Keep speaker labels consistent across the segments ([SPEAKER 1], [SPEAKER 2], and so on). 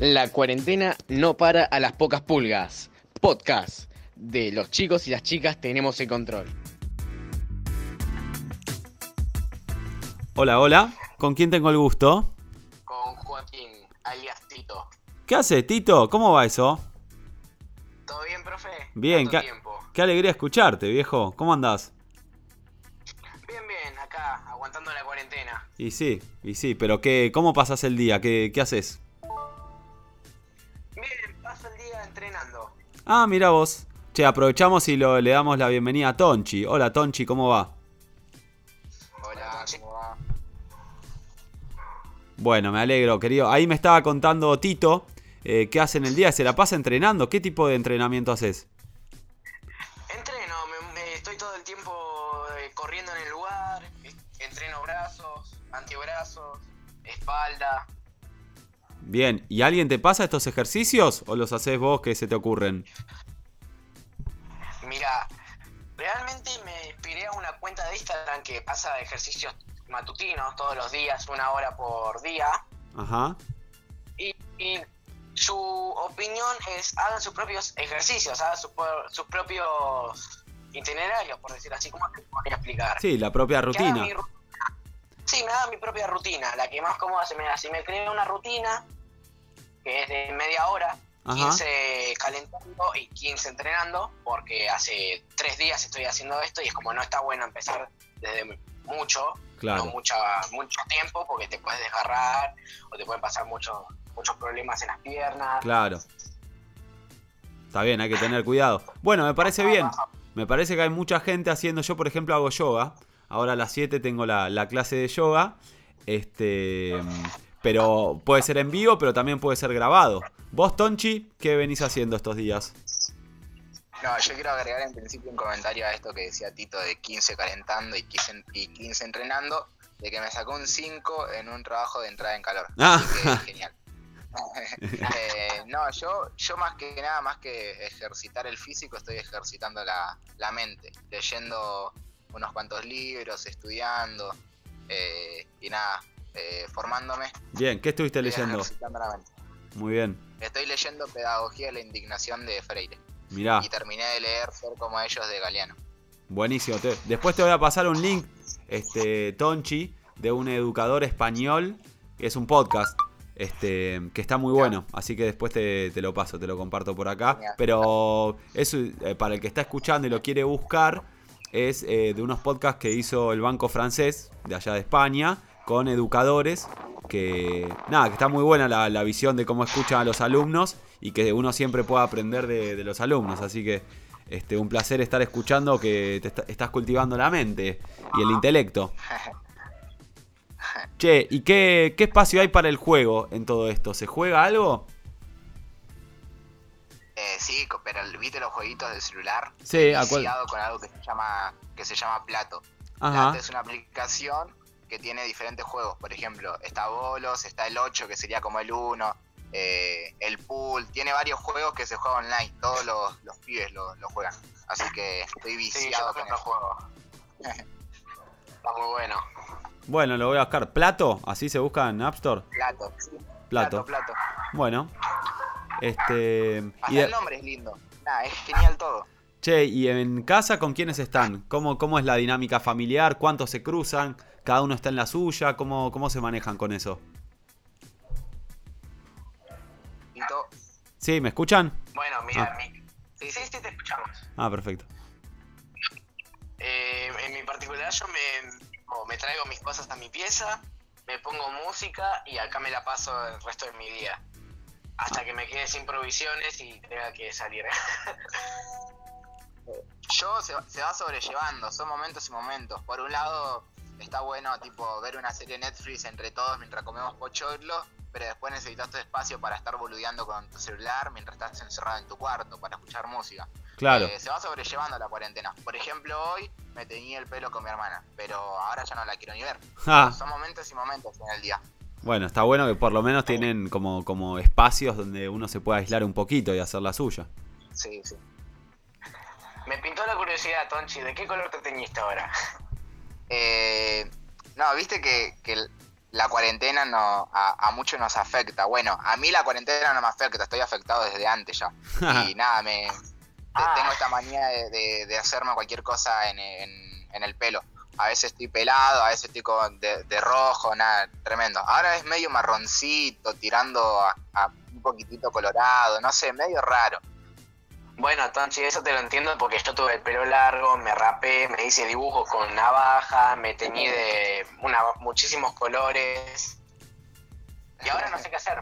[SPEAKER 1] La cuarentena no para a las pocas pulgas. Podcast de los chicos y las chicas tenemos el control.
[SPEAKER 2] Hola, hola. ¿Con quién tengo el gusto?
[SPEAKER 3] Con Joaquín, alias Tito.
[SPEAKER 2] ¿Qué haces, Tito? ¿Cómo va eso?
[SPEAKER 3] ¿Todo bien, profe?
[SPEAKER 2] Bien, qué alegría escucharte, viejo. ¿Cómo andás?
[SPEAKER 3] Bien, bien, acá, aguantando la cuarentena.
[SPEAKER 2] Y sí, y sí, pero qué, ¿cómo pasas el día? ¿Qué, qué haces?
[SPEAKER 3] Día entrenando.
[SPEAKER 2] Ah, mira vos. Che, aprovechamos y lo, le damos la bienvenida a Tonchi. Hola, Tonchi, ¿cómo va?
[SPEAKER 3] Hola, ¿cómo va?
[SPEAKER 2] Bueno, me alegro, querido. Ahí me estaba contando Tito eh, qué hace en el día. ¿Se la pasa entrenando? ¿Qué tipo de entrenamiento haces? Bien, ¿y alguien te pasa estos ejercicios o los haces vos que se te ocurren?
[SPEAKER 3] Mira, realmente me inspiré a una cuenta de Instagram que pasa ejercicios matutinos todos los días, una hora por día.
[SPEAKER 2] Ajá.
[SPEAKER 3] Y, y su opinión es hagan sus propios ejercicios, hagan sus, propios itinerarios, por decirlo así. ¿Cómo te podría explicar?
[SPEAKER 2] Sí, la propia rutina.
[SPEAKER 3] sí, me haga mi propia rutina, la que más cómoda se me da. Si me creo una rutina, que es de media hora,
[SPEAKER 2] Ajá.
[SPEAKER 3] 15 calentando y 15 entrenando, porque hace tres días estoy haciendo esto y es como no está bueno empezar desde mucho,
[SPEAKER 2] Claro.
[SPEAKER 3] no mucha, mucho tiempo, porque te puedes desgarrar o te pueden pasar muchos muchos problemas en las piernas.
[SPEAKER 2] Claro. Está bien, hay que tener cuidado. Bueno, me parece bien. Me parece que hay mucha gente haciendo. Yo, por ejemplo, hago yoga. Ahora a las 7 tengo la, la clase de yoga. Este. Pero puede ser en vivo, pero también puede ser grabado. Vos, Tonchi, ¿qué venís haciendo estos días?
[SPEAKER 4] No, yo quiero agregar en principio un comentario a esto que decía Tito de 15 calentando y 15, y 15 entrenando, de que me sacó un 5 en un trabajo de entrada en calor.
[SPEAKER 2] Ah.
[SPEAKER 4] Así que genial. Eh, no, yo, yo más que nada, más que ejercitar el físico, estoy ejercitando la, la mente, leyendo unos cuantos libros, estudiando eh, y nada, eh, formándome.
[SPEAKER 2] Bien, ¿qué estuviste leyendo? Muy bien.
[SPEAKER 4] Estoy leyendo Pedagogía de la Indignación de Freire
[SPEAKER 2] Mirá,
[SPEAKER 4] y terminé de leer Ser como ellos de Galeano.
[SPEAKER 2] buenísimo. Te- después te voy a pasar un link, este, Tonchi, de un educador español, que es un podcast. Este, que está muy bueno, así que después te, te lo paso, te lo comparto por acá. Pero eso, eh, para el que está escuchando y lo quiere buscar, es eh, de unos podcasts que hizo el Banco Francés, de allá de España, con educadores, que nada, que está muy buena la, la visión de cómo escuchan a los alumnos y que uno siempre pueda aprender de, de los alumnos. Así que este, un placer estar escuchando que te está- estás cultivando la mente y el intelecto. Che, ¿y qué, qué espacio hay para el juego en todo esto? ¿Se juega algo?
[SPEAKER 4] Eh, sí, pero ¿viste los jueguitos de celular?
[SPEAKER 2] Sí, ¿a cuál?
[SPEAKER 4] Viciado con algo que se llama, que se llama Plato.
[SPEAKER 2] Ajá.
[SPEAKER 4] Plato es una aplicación que tiene diferentes juegos. Por ejemplo, está Bolos, está el 8, que sería como el 1, eh, el Pool. Tiene varios juegos que se juegan online. Todos los, los pibes lo, lo juegan. Así que estoy viciado con eso.
[SPEAKER 3] juego. Está muy bueno.
[SPEAKER 2] Bueno, lo voy a buscar. ¿Plato? ¿Así se busca en App Store?
[SPEAKER 4] Plato, sí.
[SPEAKER 2] Plato.
[SPEAKER 4] Plato, plato.
[SPEAKER 2] Bueno. Este.
[SPEAKER 4] Hasta
[SPEAKER 2] y
[SPEAKER 4] el nombre es lindo. Nada, es genial todo.
[SPEAKER 2] Che, ¿y en casa con quiénes están? ¿Cómo, ¿Cómo es la dinámica familiar? ¿Cuántos se cruzan? ¿Cada uno está en la suya? ¿Cómo, cómo se manejan con eso? ¿Sí? ¿Me escuchan?
[SPEAKER 3] Bueno, mira,
[SPEAKER 2] Ah.
[SPEAKER 3] mi- sí, sí, sí, te escuchamos.
[SPEAKER 2] Ah, perfecto.
[SPEAKER 3] Eh, en mi particular yo me, me traigo mis cosas a mi pieza, me pongo música y acá me la paso el resto de mi día. Hasta que me quede sin provisiones y tenga que salir.
[SPEAKER 4] Yo se, se va sobrellevando, son momentos y momentos. Por un lado, está bueno tipo ver una serie Netflix entre todos mientras comemos pochoclo, pero después necesitas tu espacio para estar boludeando con tu celular mientras estás encerrado en tu cuarto para escuchar música.
[SPEAKER 2] Claro.
[SPEAKER 4] Eh, se va sobrellevando la cuarentena. Por ejemplo, hoy me teñí el pelo con mi hermana, pero ahora ya no la quiero ni ver.
[SPEAKER 2] Ah,
[SPEAKER 4] Son momentos y momentos en el día.
[SPEAKER 2] bueno, está bueno que por lo menos tienen como, como espacios donde uno se pueda aislar un poquito y hacer la suya.
[SPEAKER 4] Sí, sí.
[SPEAKER 3] Me pintó la curiosidad, Tonchi, ¿de qué color te teñiste ahora?
[SPEAKER 4] Eh, no, viste que, la cuarentena no, a, a muchos nos afecta. Bueno, a mí la cuarentena no me afecta, estoy afectado desde antes ya. y nada, me
[SPEAKER 3] Ah.
[SPEAKER 4] tengo esta manía de, de- de hacerme cualquier cosa en, en- en el pelo. A veces estoy pelado, a veces estoy con- de, de rojo, nada, tremendo. Ahora es medio marroncito, tirando a, a un poquitito colorado, no sé, medio raro.
[SPEAKER 3] Bueno, Tonchi, eso te lo entiendo porque yo tuve el pelo largo, me rapé, me hice dibujos con navaja, me teñí de una, muchísimos colores. Y ahora no sé qué hacer.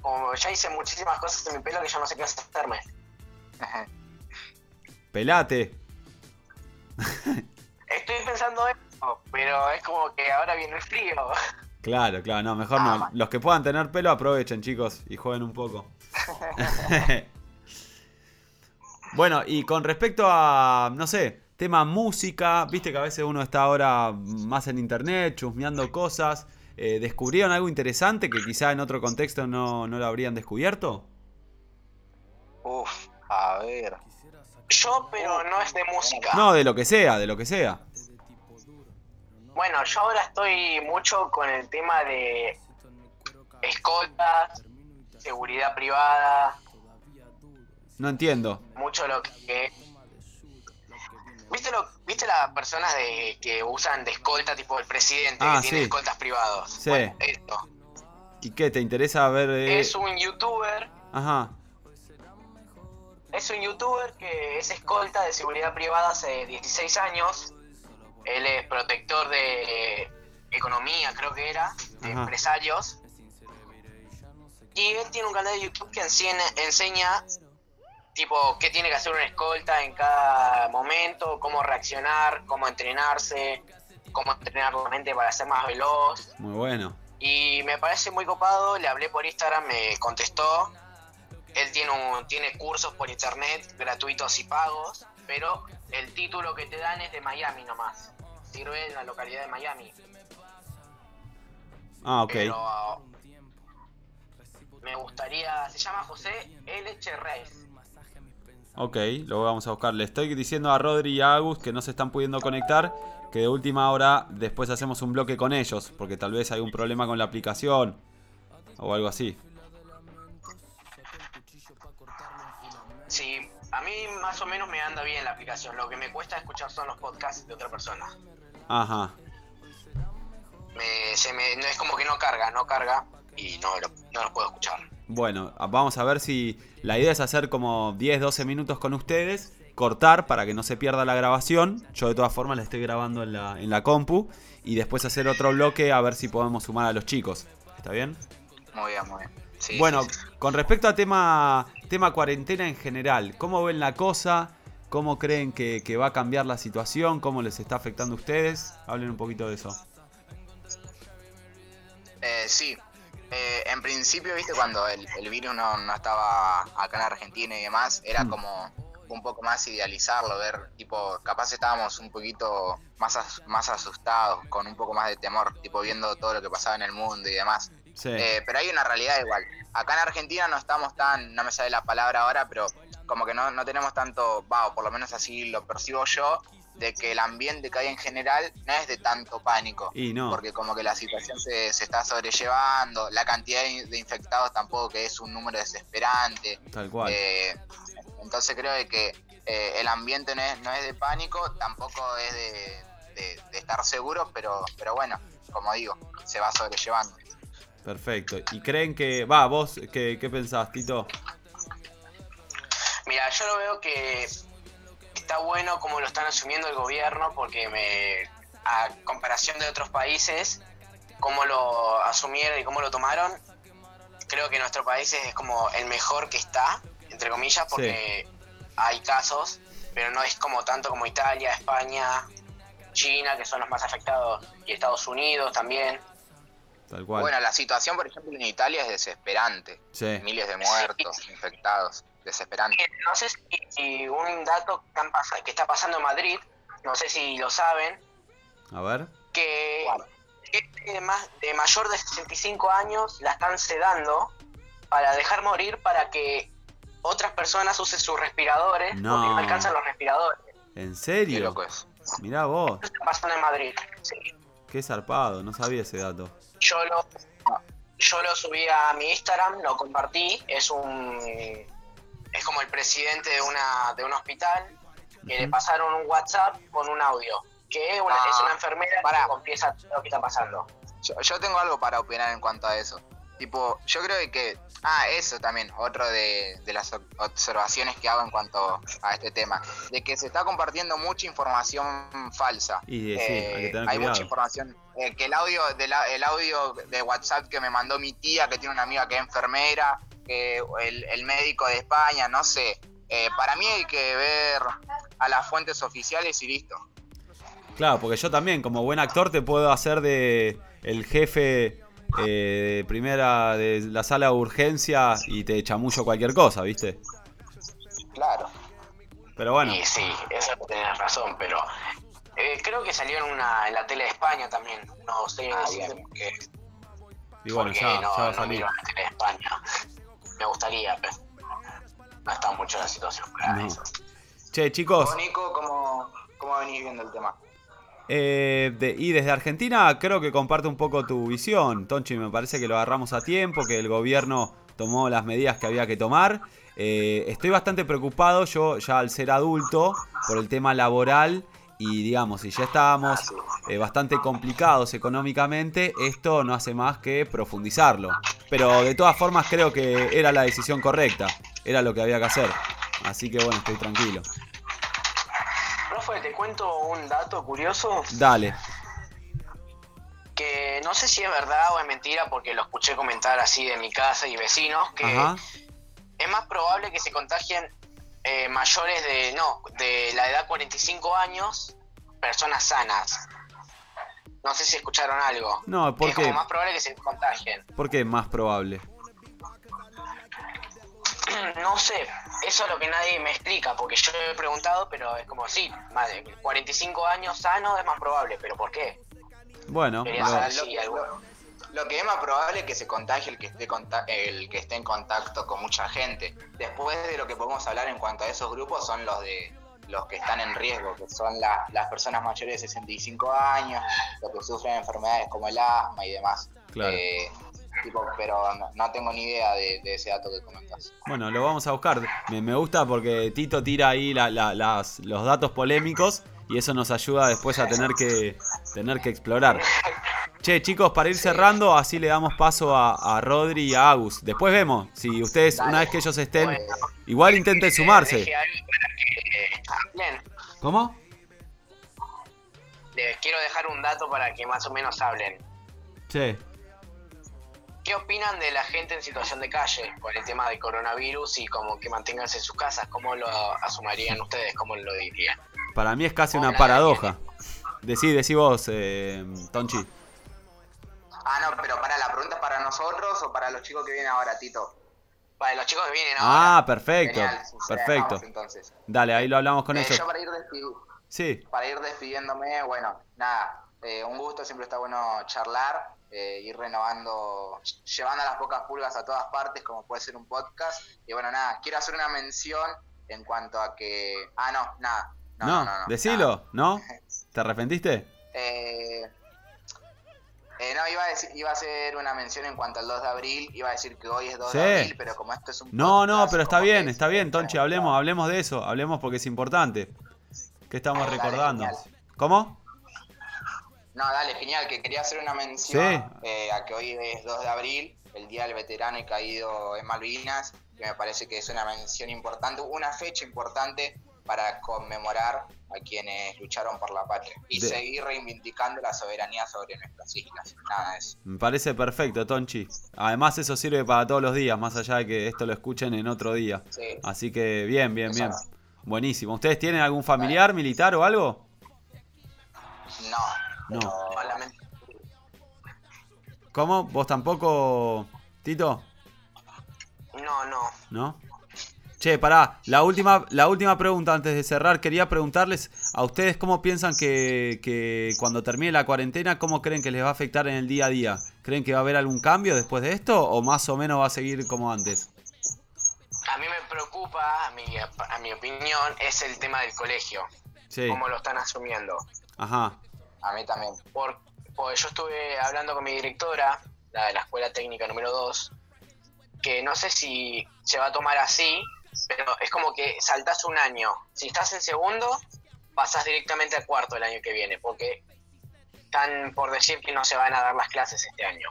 [SPEAKER 3] Como ya hice muchísimas cosas en mi pelo que ya no sé qué hacerme.
[SPEAKER 2] Pelate.
[SPEAKER 3] Estoy pensando eso, pero es como que ahora viene el frío.
[SPEAKER 2] Claro, claro, no, mejor no. Los que puedan tener pelo aprovechen, chicos, y jueguen un poco. bueno, y con respecto a, no sé, tema música, viste que a veces uno está ahora más en internet, chusmeando cosas. eh, ¿Descubrieron algo interesante que quizá en otro contexto no, no lo habrían descubierto?
[SPEAKER 4] Uf, a ver.
[SPEAKER 3] Yo, pero no es de música.
[SPEAKER 2] No, de lo que sea, de lo que sea.
[SPEAKER 3] Bueno, yo ahora estoy mucho con el tema de escoltas, seguridad privada,
[SPEAKER 2] No entiendo.
[SPEAKER 3] mucho lo que... ¿Viste, lo, ¿Viste las personas de, que usan de escolta, tipo el presidente,
[SPEAKER 2] Ah,
[SPEAKER 3] que tiene escoltas privados?
[SPEAKER 2] Sí.
[SPEAKER 3] Bueno, esto.
[SPEAKER 2] ¿Y qué? ¿Te interesa ver? eh?
[SPEAKER 3] Es un youtuber,
[SPEAKER 2] Ajá.
[SPEAKER 3] es un youtuber que es escolta de seguridad privada hace 16 años. Él es protector de economía, creo que era, de
[SPEAKER 2] Ajá.
[SPEAKER 3] empresarios. Y él tiene un canal de YouTube que enseña, enseña tipo qué tiene que hacer una escolta en cada momento, cómo reaccionar, cómo entrenarse, cómo entrenar la mente para ser más veloz.
[SPEAKER 2] Muy bueno.
[SPEAKER 3] Y me parece muy copado, le hablé por Instagram, me contestó. Él tiene, un, tiene cursos por internet, gratuitos y pagos, pero el título que te dan es de Miami nomás. Sirve en la localidad de Miami.
[SPEAKER 2] Ah, ok.
[SPEAKER 3] Pero me gustaría, se llama José L. Cherreis.
[SPEAKER 2] Ok, lo vamos a buscar. Le estoy diciendo a Rodri y a Agus que no se están pudiendo conectar. Que de última hora después hacemos un bloque con ellos. Porque tal vez hay un problema con la aplicación. O algo así.
[SPEAKER 3] Sí, a mí más o menos me anda bien la aplicación. Lo que me cuesta escuchar son los podcasts de otra persona.
[SPEAKER 2] Ajá.
[SPEAKER 3] Me, se me, no es como que no carga, no carga y no los puedo escuchar.
[SPEAKER 2] Bueno, vamos a ver si la idea es hacer como 10, 12 minutos con ustedes. Cortar para que no se pierda la grabación. Yo de todas formas la estoy grabando en la, en la compu. Y después hacer otro bloque a ver si podemos sumar a los chicos. ¿Está bien?
[SPEAKER 4] Muy bien, muy bien. Sí,
[SPEAKER 2] Bueno,
[SPEAKER 4] sí, sí.
[SPEAKER 2] con respecto a tema, tema cuarentena en general, ¿cómo ven la cosa? ¿Cómo creen que, que va a cambiar la situación? ¿Cómo les está afectando a ustedes? Hablen un poquito de eso.
[SPEAKER 4] Eh, sí. Eh, en principio, viste, cuando el, el virus no, no estaba acá en Argentina y demás, era
[SPEAKER 2] Mm.
[SPEAKER 4] como un poco más idealizarlo, ver, tipo, capaz estábamos un poquito más, as- más asustados, con un poco más de temor, tipo, viendo todo lo que pasaba en el mundo y demás.
[SPEAKER 2] Sí.
[SPEAKER 4] Eh, pero hay una realidad igual. Acá en Argentina no estamos tan, no me sale la palabra ahora, pero como que no, no tenemos tanto, va, o por lo menos así lo percibo yo, de que el ambiente que hay en general no es de tanto pánico.
[SPEAKER 2] y no.
[SPEAKER 4] Porque como que la situación se, se está sobrellevando, la cantidad de de infectados tampoco que es un número desesperante.
[SPEAKER 2] Tal cual.
[SPEAKER 4] Eh, entonces creo de que eh, el ambiente no es, no es de pánico, tampoco es de, de- de estar seguro, pero, pero bueno, como digo, se va sobrellevando.
[SPEAKER 2] Perfecto. ¿Y creen que... Va, vos, ¿qué, qué pensás, Tito?
[SPEAKER 3] Mira, yo lo veo que está bueno como lo están asumiendo el gobierno porque me a comparación de otros países cómo lo asumieron y cómo lo tomaron creo que nuestro país es como el mejor que está entre comillas porque hay casos pero no es como tanto como Italia, España, China que son los más afectados y Estados Unidos también
[SPEAKER 2] Tal cual.
[SPEAKER 4] Bueno, la situación, por ejemplo, en Italia es desesperante.
[SPEAKER 2] sí.
[SPEAKER 4] Miles de muertos, infectados, desesperante.
[SPEAKER 3] No sé si, si un dato que, han pas- que está pasando en Madrid, no sé si lo saben,
[SPEAKER 2] A ver.
[SPEAKER 3] que gente de, más, de mayor de 65 años la están sedando para dejar morir para que otras personas usen sus respiradores
[SPEAKER 2] No.
[SPEAKER 3] porque no alcanzan los respiradores.
[SPEAKER 2] ¿En
[SPEAKER 4] Qué
[SPEAKER 2] serio?
[SPEAKER 4] loco es.
[SPEAKER 2] Mirá vos.
[SPEAKER 3] Eso está pasando en Madrid. Sí.
[SPEAKER 2] Qué zarpado, no sabía ese dato.
[SPEAKER 3] Yo lo, yo lo subí a mi Instagram, lo compartí. Es un. Es como el presidente de, una, de un hospital que le pasaron un WhatsApp con un audio. Que es una,
[SPEAKER 4] Ah,
[SPEAKER 3] es una enfermera
[SPEAKER 4] pará.
[SPEAKER 3] que confiesa todo lo que está pasando.
[SPEAKER 4] Yo, yo tengo algo para opinar en cuanto a eso. Tipo, yo creo que. Ah, eso también, otro de, de las ob- observaciones que hago en cuanto a este tema. De que se está compartiendo mucha información falsa.
[SPEAKER 2] Y eh, sí, hay que
[SPEAKER 4] Eh,
[SPEAKER 2] tener
[SPEAKER 4] hay mucha información. Eh, que el audio, de la- el audio de WhatsApp que me mandó mi tía, que tiene una amiga que es enfermera, que el, el médico de España, no sé. Eh, para mí hay que ver a las fuentes oficiales y listo.
[SPEAKER 2] Claro, porque yo también, como buen actor, te puedo hacer de el jefe eh, de primera de la sala de urgencia y te chamullo cualquier cosa, ¿viste?
[SPEAKER 4] Claro.
[SPEAKER 2] Pero bueno,
[SPEAKER 3] Y sí, eso tenés razón, pero. eh, creo que salió en, una, en la tele de España también. No sé
[SPEAKER 4] Ah, bien.
[SPEAKER 3] porque,
[SPEAKER 2] y bueno,
[SPEAKER 3] porque
[SPEAKER 2] ya,
[SPEAKER 3] no,
[SPEAKER 2] ya va a
[SPEAKER 3] no
[SPEAKER 2] salir.
[SPEAKER 3] miro la tele de España. Me gustaría, pero no está mucho la situación para
[SPEAKER 2] No.
[SPEAKER 3] eso.
[SPEAKER 2] Che, chicos,
[SPEAKER 4] Nico, ¿cómo, ¿cómo venís viendo el tema?
[SPEAKER 2] eh, de- y desde Argentina creo que comparte un poco tu visión. Tonchi, me parece que lo agarramos a tiempo, que el gobierno tomó las medidas que había que tomar. Eh, estoy bastante preocupado yo ya al ser adulto por el tema laboral y digamos, si ya estábamos eh, bastante complicados económicamente, esto no hace más que profundizarlo. Pero de todas formas creo que era la decisión correcta, era lo que había que hacer. Así que bueno, estoy tranquilo.
[SPEAKER 3] Profe, te cuento un dato curioso
[SPEAKER 2] Dale.
[SPEAKER 3] que no sé si es verdad o es mentira porque lo escuché comentar así de mi casa y vecinos que
[SPEAKER 2] Ajá.
[SPEAKER 3] es más probable que se contagien eh, mayores de no de la edad 45 años personas sanas. No sé si escucharon algo.
[SPEAKER 2] No,
[SPEAKER 3] Que
[SPEAKER 2] ¿por
[SPEAKER 3] es
[SPEAKER 2] qué?
[SPEAKER 3] como más probable que se contagien.
[SPEAKER 2] ¿Por qué más probable?
[SPEAKER 3] No sé, eso es lo que nadie me explica, porque yo he preguntado, pero es como, sí, más de 45 años sano es más probable, pero ¿por qué?
[SPEAKER 2] Bueno, lo-
[SPEAKER 3] algo-
[SPEAKER 4] lo- que es más probable es que se contagie el que, esté el que esté en contacto con mucha gente. Después de lo que podemos hablar en cuanto a esos grupos son los de los que están en riesgo, que son la- las personas mayores de 65 años, los que sufren enfermedades como el asma y demás.
[SPEAKER 2] Claro.
[SPEAKER 4] Eh, tipo, pero no, no tengo ni idea de, de ese dato que comentas.
[SPEAKER 2] bueno, lo vamos a buscar. Me, me gusta porque Tito tira ahí la- la- las- los datos polémicos y eso nos ayuda después a tener que, tener que explorar. Che, chicos, para ir cerrando, así le damos paso a, a Rodri y a Agus. Después vemos si ustedes,
[SPEAKER 4] Dale.
[SPEAKER 2] una vez que ellos estén,
[SPEAKER 4] Bueno.
[SPEAKER 2] igual intenten sumarse.
[SPEAKER 3] Eh.
[SPEAKER 2] ¿Cómo?
[SPEAKER 3] Les quiero dejar un dato para que más o menos hablen.
[SPEAKER 2] Che.
[SPEAKER 3] ¿Qué opinan de la gente en situación de calle con el tema del coronavirus y como que manténganse en sus casas? ¿Cómo lo asumirían ustedes? ¿Cómo lo dirían?
[SPEAKER 2] Para mí es casi una paradoja. Decí, decí vos, eh, Tonchi.
[SPEAKER 4] Ah, no, pero para la pregunta es para nosotros o para los chicos que vienen ahora, Tito.
[SPEAKER 3] Para los chicos que vienen ahora.
[SPEAKER 2] Ah, perfecto.
[SPEAKER 4] Genial,
[SPEAKER 2] Perfecto.
[SPEAKER 4] dejamos, entonces.
[SPEAKER 2] Dale, ahí lo hablamos con
[SPEAKER 4] Eh,
[SPEAKER 2] ellos.
[SPEAKER 4] yo para ir.
[SPEAKER 2] Sí.
[SPEAKER 4] para ir despidiéndome, bueno, nada, eh, un gusto, siempre está bueno charlar, eh, ir renovando, llevando a las pocas pulgas a todas partes, como puede ser un podcast. Y bueno, nada, quiero hacer una mención en cuanto a que. Ah, no, nada. No,
[SPEAKER 2] No,
[SPEAKER 4] no, no,
[SPEAKER 2] decilo, ¿no? ¿Te arrepentiste?
[SPEAKER 4] Eh, eh, no, iba a, decir, iba a hacer una mención en cuanto al 2 de abril, iba a decir que hoy es 2
[SPEAKER 2] Sí.
[SPEAKER 4] de abril, pero como esto es un
[SPEAKER 2] No, no, pero está bien, está bien, Tonchi, hablemos, hablemos de eso, hablemos porque es importante. ¿Qué estamos recordando? ¿Cómo?
[SPEAKER 4] No, dale, genial, que quería hacer una mención
[SPEAKER 2] Sí.
[SPEAKER 4] eh, a que hoy es 2 de abril, el Día del Veterano y Caído en Malvinas, que me parece que es una mención importante, una fecha importante para conmemorar a quienes lucharon por la patria y
[SPEAKER 2] De-
[SPEAKER 4] seguir reivindicando la soberanía sobre nuestras islas. Nada de eso.
[SPEAKER 2] Me parece perfecto, Tonchi. Además eso sirve para todos los días, más allá de que esto lo escuchen en otro día.
[SPEAKER 4] Sí.
[SPEAKER 2] Así que bien, bien, bien.
[SPEAKER 4] Exacto.
[SPEAKER 2] Buenísimo. ¿Ustedes tienen algún familiar militar o algo?
[SPEAKER 4] No.
[SPEAKER 2] No. ¿Cómo? ¿Vos tampoco, Tito?
[SPEAKER 3] No, no.
[SPEAKER 2] ¿No? Che, pará, la última, la última pregunta antes de cerrar, quería preguntarles a ustedes cómo piensan que, que cuando termine la cuarentena, cómo creen que les va a afectar en el día a día. ¿Creen que va a haber algún cambio después de esto o más o menos va a seguir como antes?
[SPEAKER 3] A mí me preocupa, a mi, a mi opinión, es el tema del colegio.
[SPEAKER 2] Sí,
[SPEAKER 3] Cómo lo están asumiendo.
[SPEAKER 2] ajá,
[SPEAKER 4] A mí también.
[SPEAKER 3] Por, pues yo estuve hablando con mi directora, la de la escuela técnica número 2, que no sé si se va a tomar así, pero es como que saltás un año. Si estás en segundo, pasás directamente a cuarto el año que viene, porque están por decir que no se van a dar las clases este año.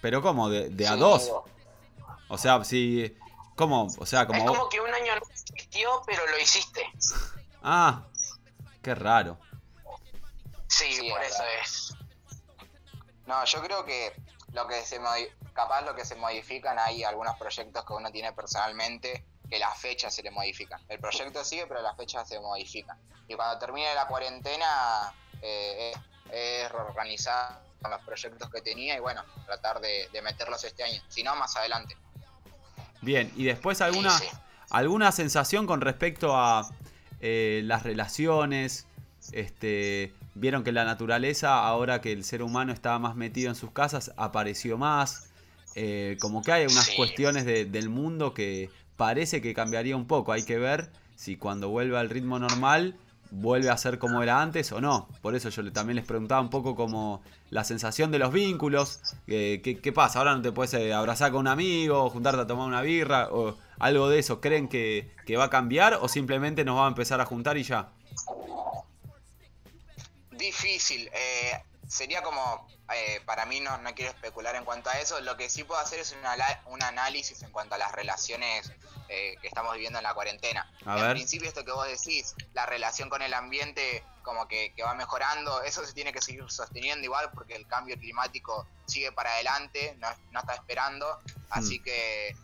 [SPEAKER 2] Pero ¿cómo? ¿De, de a
[SPEAKER 3] Sí,
[SPEAKER 2] dos?
[SPEAKER 3] digo,
[SPEAKER 2] O sea, si... ¿Cómo? O sea, como...
[SPEAKER 3] Es como que un año no existió, pero lo hiciste.
[SPEAKER 2] Ah, qué raro.
[SPEAKER 3] Sí,
[SPEAKER 4] Sí,
[SPEAKER 3] por
[SPEAKER 4] es
[SPEAKER 3] eso es.
[SPEAKER 4] No, yo creo que lo que se modi- capaz lo que se modifican hay algunos proyectos que uno tiene personalmente que las fechas se le modifican. El proyecto sigue, pero las fechas se modifican. Y cuando termine la cuarentena eh, es, es reorganizar los proyectos que tenía y bueno, tratar de, de meterlos este año. Si no, más adelante.
[SPEAKER 2] Bien, y después alguna,
[SPEAKER 3] Sí, sí.
[SPEAKER 2] alguna sensación con respecto a eh, las relaciones. Este, vieron que la naturaleza, ahora que el ser humano estaba más metido en sus casas, apareció más. Eh, como que hay unas
[SPEAKER 3] Sí.
[SPEAKER 2] cuestiones de- del mundo que parece que cambiaría un poco. Hay que ver si cuando vuelve al ritmo normal vuelve a ser como era antes o no. Por eso yo también les preguntaba un poco como la sensación de los vínculos. eh, ¿qué, pasa? Ahora no te puedes eh, abrazar con un amigo, juntarte a tomar una birra o algo de eso. ¿Creen que, que va a cambiar o simplemente nos va a empezar a juntar y ya?
[SPEAKER 4] Difícil. eh, sería como, eh, para mí no, no quiero especular en cuanto a eso, lo que sí puedo hacer es un, ala- un análisis en cuanto a las relaciones eh, que estamos viviendo en la cuarentena.
[SPEAKER 2] A
[SPEAKER 4] en
[SPEAKER 2] ver.
[SPEAKER 4] principio esto que vos decís, la relación con el ambiente como que, que va mejorando, eso se tiene que seguir sosteniendo igual porque el cambio climático sigue para adelante, no, no está esperando, así que eh,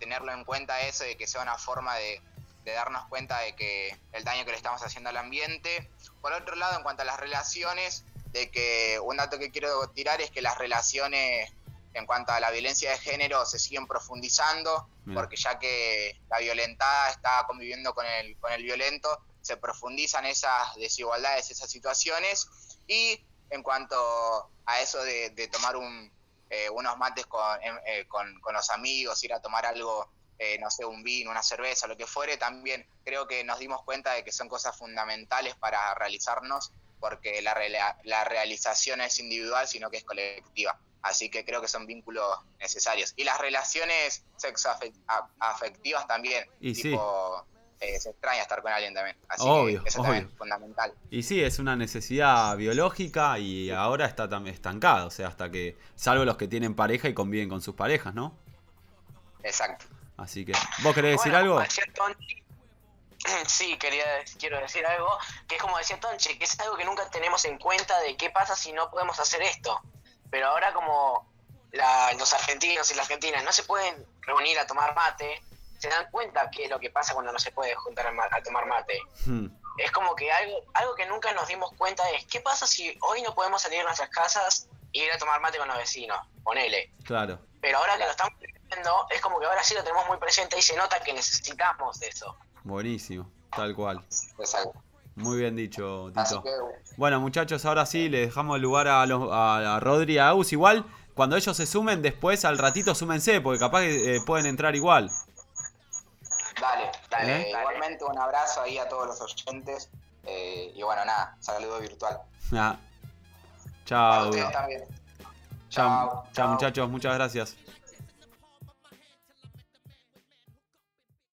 [SPEAKER 4] tenerlo en cuenta eso de que sea una forma de, de darnos cuenta de que el daño que le estamos haciendo al ambiente. Por otro lado, en cuanto a las relaciones, de que un dato que quiero tirar es que las relaciones en cuanto a la violencia de género se siguen profundizando, porque ya que la violentada está conviviendo con el, con el violento, se profundizan esas desigualdades, esas situaciones. Y en cuanto a eso de, de tomar un, eh, unos mates con, em, eh, con, con los amigos, ir a tomar algo, eh, no sé, un vino, una cerveza, lo que fuere, también creo que nos dimos cuenta de que son cosas fundamentales para realizarnos, porque la, rela- la realización no es individual, sino que es colectiva. Así que creo que son vínculos necesarios. Y las relaciones sexoafectivas también.
[SPEAKER 2] Y sí.
[SPEAKER 4] tipo, eh, se extraña estar con alguien también. Así
[SPEAKER 2] Obvio,
[SPEAKER 4] que eso
[SPEAKER 2] obvio.
[SPEAKER 4] también es fundamental.
[SPEAKER 2] Y sí, es una necesidad biológica y ahora está tam- estancada. O sea, hasta que, salvo los que tienen pareja y conviven con sus parejas, ¿no?
[SPEAKER 4] Exacto.
[SPEAKER 2] Así que, ¿vos querés decir
[SPEAKER 3] Bueno,
[SPEAKER 2] algo?
[SPEAKER 3] Tonchi, sí, quería, quiero decir algo, que es como decía Tonchi, que es algo que nunca tenemos en cuenta de qué pasa si no podemos hacer esto. Pero ahora como la- los argentinos y las argentinas no se pueden reunir a tomar mate, se dan cuenta qué es lo que pasa cuando no se puede juntar a, a tomar mate.
[SPEAKER 2] Hmm,
[SPEAKER 3] Es como que algo, algo que nunca nos dimos cuenta es, ¿qué pasa si hoy no podemos salir de nuestras casas e ir a tomar mate con los vecinos? Ponele.
[SPEAKER 2] claro.
[SPEAKER 3] Pero ahora que lo estamos viviendo, es como que ahora sí lo tenemos muy presente y se nota que necesitamos de eso.
[SPEAKER 2] Buenísimo. Tal cual.
[SPEAKER 4] Exacto.
[SPEAKER 2] Muy bien dicho, Tito.
[SPEAKER 4] que
[SPEAKER 2] Bueno, muchachos, ahora sí, le dejamos el lugar a, los, a, a Rodri y a Agus. Igual, cuando ellos se sumen, después al ratito súmense, porque capaz que eh, pueden entrar igual.
[SPEAKER 4] Dale, dale.
[SPEAKER 2] ¿Eh?
[SPEAKER 4] Igualmente un abrazo ahí a todos los oyentes. eh, y bueno, nada, saludo virtual.
[SPEAKER 2] Ah. Chao, chao, muchachos, muchas gracias.